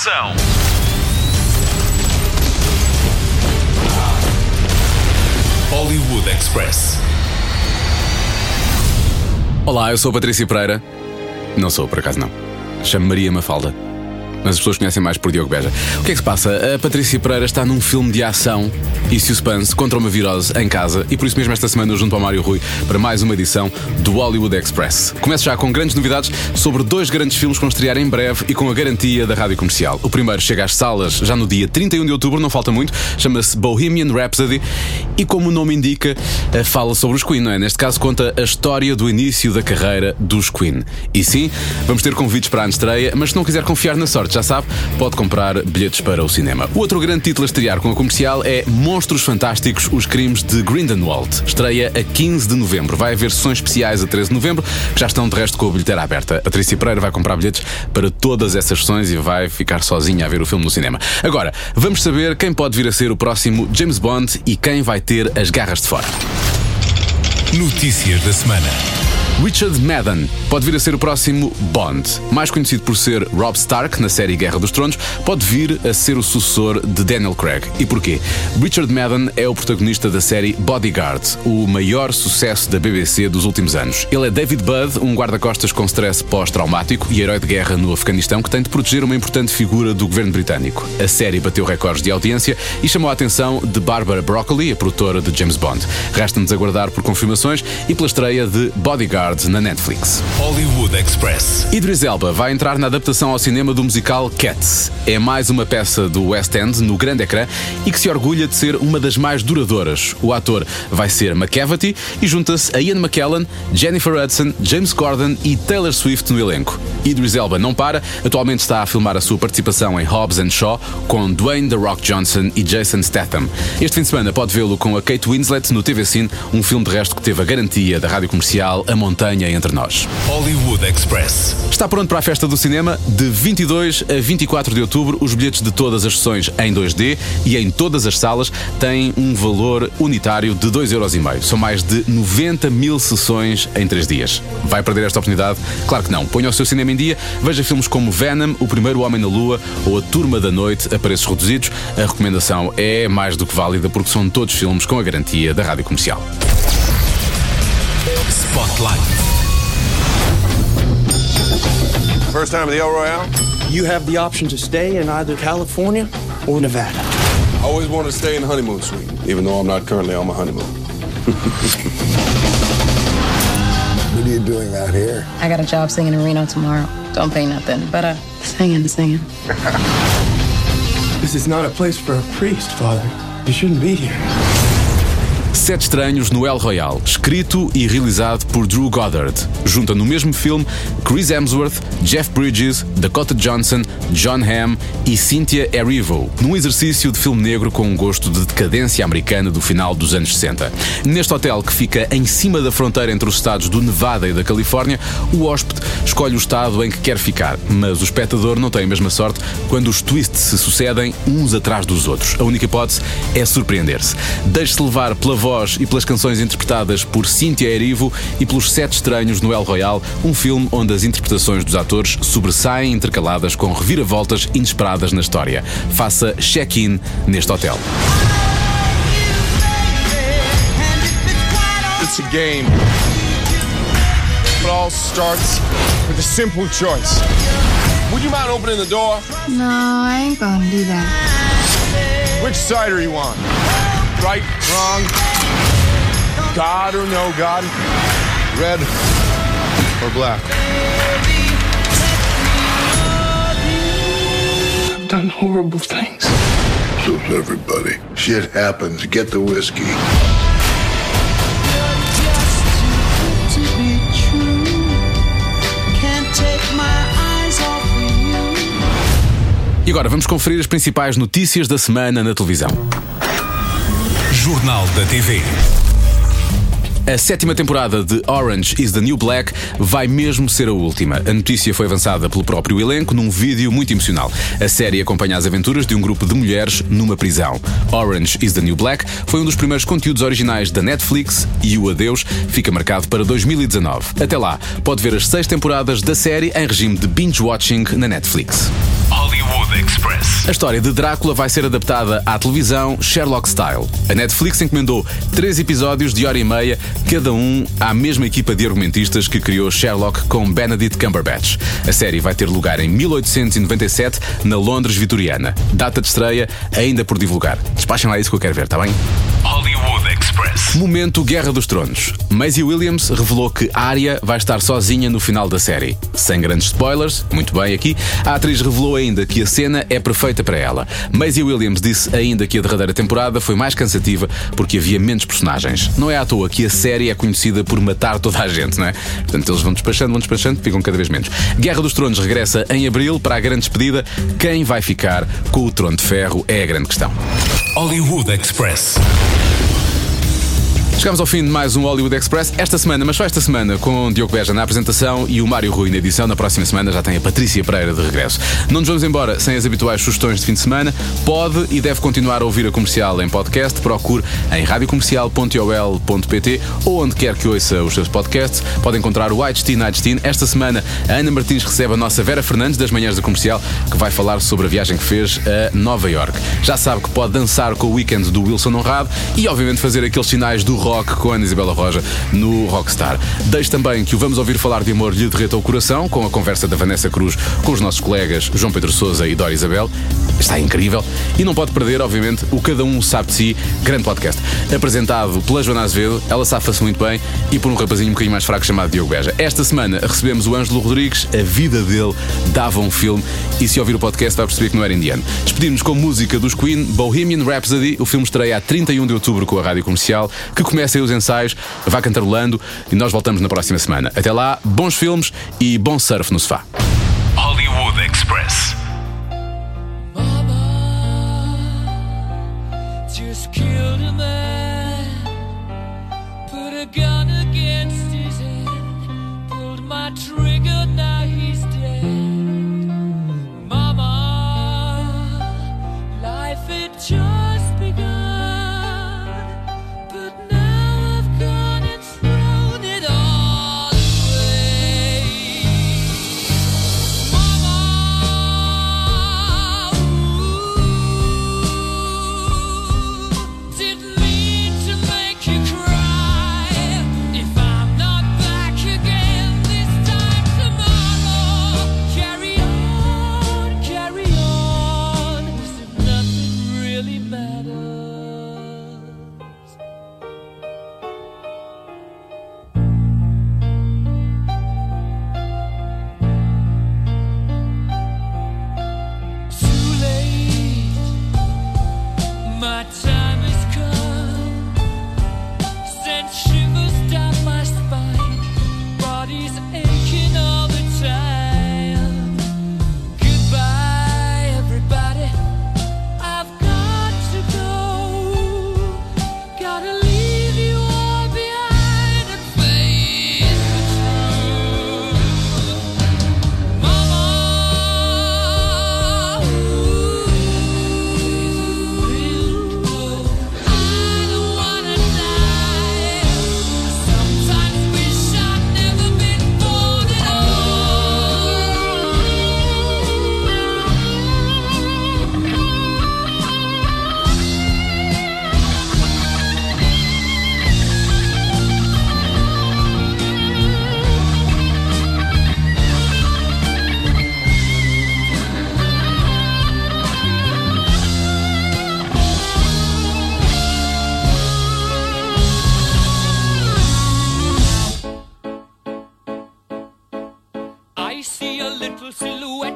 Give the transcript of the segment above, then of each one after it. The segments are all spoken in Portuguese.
ação. Hollywood Express. Olá, eu sou a Patrícia Pereira. Não sou, por acaso não. Chamo Maria Mafalda. Mas as pessoas conhecem mais por Diogo Beja. O que é que se passa? A Patrícia Pereira está num filme de ação e suspense contra uma virose em casa e por isso mesmo esta semana junto ao Mário Rui para mais uma edição do Hollywood Express. Começo já com grandes novidades sobre dois grandes filmes que vão estrear em breve e com a garantia da Rádio Comercial. O primeiro chega às salas já no dia 31 de outubro, não falta muito, chama-se Bohemian Rhapsody e como o nome indica, eh, fala sobre os Queen, não é? Neste caso conta a história do início da carreira dos Queen. E sim, vamos ter convites para a estreia, mas se não quiser confiar na sorte, já sabe, pode comprar bilhetes para o cinema. O outro grande título a estrear com a comercial é Monstros Fantásticos, os crimes de Grindelwald. Estreia a 15 de novembro. Vai haver sessões especiais a 13 de novembro, que já estão de resto com a bilheteira aberta. Patrícia Pereira vai comprar bilhetes para todas essas sessões e vai ficar sozinha a ver o filme no cinema. Agora, vamos saber quem pode vir a ser o próximo James Bond e quem vai ter as garras de fora. Notícias da semana. Richard Madden pode vir a ser o próximo Bond. Mais conhecido por ser Rob Stark na série Guerra dos Tronos, pode vir a ser o sucessor de Daniel Craig. E porquê? Richard Madden é o protagonista da série Bodyguard, o maior sucesso da BBC dos últimos anos. Ele é David Budd, um guarda-costas com stress pós-traumático e herói de guerra no Afeganistão que tem de proteger uma importante figura do governo britânico. A série bateu recordes de audiência e chamou a atenção de Barbara Broccoli, a produtora de James Bond. Resta-nos aguardar por confirmações e pela estreia de Bodyguard na Netflix. Hollywood Express. Idris Elba vai entrar na adaptação ao cinema do musical Cats. É mais uma peça do West End no grande ecrã e que se orgulha de ser uma das mais duradouras. O ator vai ser McCavity e junta-se a Ian McKellen, Jennifer Hudson, James Corden e Taylor Swift no elenco. Idris Elba não para, atualmente está a filmar a sua participação em Hobbs and Shaw com Dwayne The Rock Johnson e Jason Statham. Este fim de semana pode vê-lo com a Kate Winslet no TV Cine, um filme de resto que teve a garantia da rádio comercial A Montanha entre nós. Hollywood Express. Está pronto para a festa do cinema? De 22 a 24 de outubro, os bilhetes de todas as sessões em 2D e em todas as salas têm um valor unitário de 2,5€. São mais de 90 mil sessões em 3 dias. Vai perder esta oportunidade? Claro que não. Ponha o seu cinema em dia, veja filmes como Venom, O Primeiro Homem na Lua ou A Turma da Noite a preços reduzidos. A recomendação é mais do que válida porque são todos filmes com a garantia da rádio comercial. Spotlight. First time at the El Royale? You have the option to stay in either California or Nevada. I always wanted to stay in the honeymoon suite, even though I'm not currently on my honeymoon. What are you doing out here? I got a job singing in Reno tomorrow. Don't pay nothing, but uh, singing, singing. This is not a place for a priest, Father. You shouldn't be here. Sete Estranhos no El Royale, escrito e realizado por Drew Goddard. Junta no mesmo filme Chris Hemsworth, Jeff Bridges, Dakota Johnson, John Hamm e Cynthia Erivo, num exercício de filme negro com um gosto de decadência americana do final dos anos 60. Neste hotel que fica em cima da fronteira entre os estados do Nevada e da Califórnia, o hóspede escolhe o estado em que quer ficar, mas o espectador não tem a mesma sorte quando os twists se sucedem uns atrás dos outros. A única hipótese é surpreender-se. Deixe-se levar pela voz e pelas canções interpretadas por Cynthia Erivo e pelos Sete Estranhos no El Royale, um filme onde as interpretações dos atores sobressaem intercaladas com reviravoltas inesperadas na história. Faça check-in neste hotel. It's a game. It all starts with a simple choice. Would you mind opening the door? No, I ain't gonna do that. Which side are you on? Right, wrong, God or no God? Red or black? I've done horrible things. So's everybody. Shit happens. Get the whiskey. E agora vamos conferir as principais notícias da semana na televisão. Jornal da TV. A sétima temporada de Orange is the New Black vai mesmo ser a última. A notícia foi avançada pelo próprio elenco num vídeo muito emocional. A série acompanha as aventuras de um grupo de mulheres numa prisão. Orange is the New Black foi um dos primeiros conteúdos originais da Netflix e o adeus fica marcado para 2019. Até lá, pode ver as seis temporadas da série em regime de binge-watching na Netflix. Hollywood Express. A história de Drácula vai ser adaptada à televisão Sherlock Style. A Netflix encomendou três episódios de hora e meia, cada um à mesma equipa de argumentistas que criou Sherlock com Benedict Cumberbatch. A série vai ter lugar em 1897, na Londres vitoriana. Data de estreia ainda por divulgar. Despachem lá isso que eu quero ver, está bem? Hollywood Express. Momento Guerra dos Tronos. Maisie Williams revelou que Arya vai estar sozinha no final da série. Sem grandes spoilers, muito bem aqui, a atriz revelou ainda que a cena é perfeita para ela. Maisie Williams disse ainda que a derradeira temporada foi mais cansativa porque havia menos personagens. Não é à toa que a série é conhecida por matar toda a gente, não é? Portanto, eles vão despachando, vão despachando, ficam cada vez menos. Guerra dos Tronos regressa em abril para a grande despedida. Quem vai ficar com o Trono de Ferro é a grande questão. Hollywood Express. Chegamos ao fim de mais um Hollywood Express. Esta semana, mas só esta semana, com Diogo Beja na apresentação e o Mário Rui na edição. Na próxima semana já tem a Patrícia Pereira de regresso. Não nos vamos embora sem as habituais sugestões de fim de semana. Pode e deve continuar a ouvir a comercial em podcast. Procure em radiocomercial.ol.pt ou onde quer que ouça os seus podcasts. Pode encontrar o White Teen Night Teen. Esta semana, a Ana Martins recebe a nossa Vera Fernandes das manhãs da comercial, que vai falar sobre a viagem que fez a Nova York. Já sabe que pode dançar com o weekend do Wilson Honrado e, obviamente, fazer aqueles sinais do rock com a Ana Isabela Roja no Rockstar. Deixe também que o Vamos Ouvir Falar de Amor lhe derreta o coração com a conversa da Vanessa Cruz com os nossos colegas João Pedro Souza e Dora Isabel. Está incrível. E não pode perder, obviamente, o Cada Um Sabe de Si, grande podcast. Apresentado pela Joana Azevedo, ela safa-se muito bem, e por um rapazinho um bocadinho mais fraco chamado Diogo Beja. Esta semana recebemos o Ângelo Rodrigues, a vida dele dava um filme, e se ouvir o podcast vai perceber que não era indiano. Despedimos com música dos Queen, Bohemian Rhapsody. O filme estreia a 31 de outubro com a rádio comercial, que começa aí os ensaios, vá cantarolando e nós voltamos na próxima semana. Até lá, bons filmes e bom surf no sofá. Hollywood Express. just killed a man. Put a gun against his head. Pulled my trigger,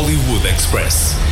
Hollywood Express.